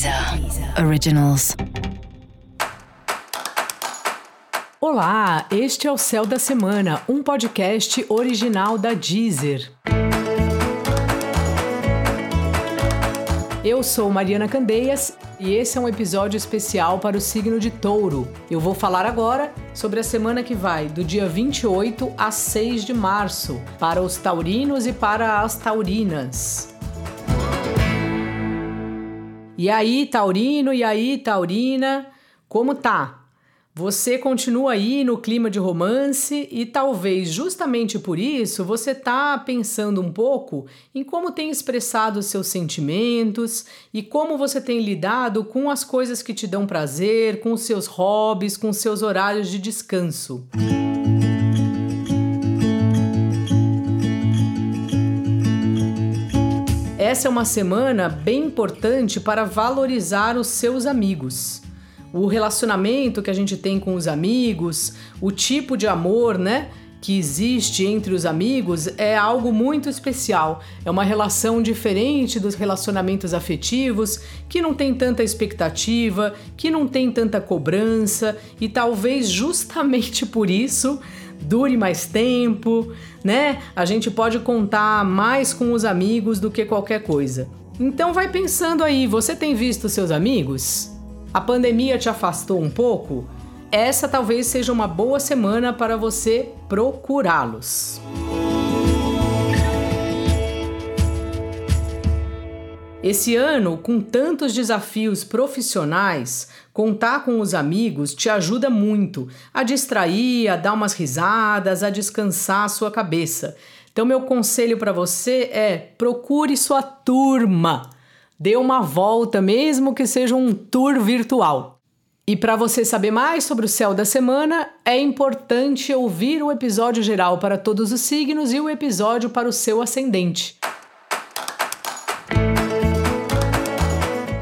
Deezer Originals. Olá, este é o Céu da Semana, um podcast original da Deezer. Eu sou Mariana Candeias e esse é um episódio especial para o signo de Touro. Eu vou falar agora sobre a semana que vai do dia 28 a 6 de março, para os taurinos e para as taurinas. E aí, taurino, e aí, taurina, como tá? Você continua aí no clima de romance e talvez justamente por isso você tá pensando um pouco em como tem expressado seus sentimentos e como você tem lidado com as coisas que te dão prazer, com seus hobbies, com seus horários de descanso. Essa é uma semana bem importante para valorizar os seus amigos o relacionamento que a gente tem com os amigos, o tipo de amor, né? Que existe entre os amigos é algo muito especial. É uma relação diferente dos relacionamentos afetivos, que não tem tanta expectativa, que não tem tanta cobrança e talvez justamente por isso dure mais tempo, né? A gente pode contar mais com os amigos do que qualquer coisa. Então vai pensando aí, você tem visto seus amigos? A pandemia te afastou um pouco? Essa talvez seja uma boa semana para você procurá-los. Esse ano, com tantos desafios profissionais, contar com os amigos te ajuda muito a distrair, a dar umas risadas, a descansar a sua cabeça. Então, meu conselho para você é procure sua turma dê uma volta, mesmo que seja um tour virtual. E para você saber mais sobre o céu da semana, é importante ouvir o episódio geral para todos os signos e o episódio para o seu ascendente.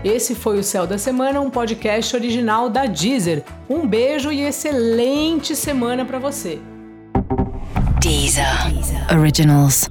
Esse foi o Céu da Semana, um podcast original da Deezer. Um beijo e excelente semana para você. Deezer. Originals.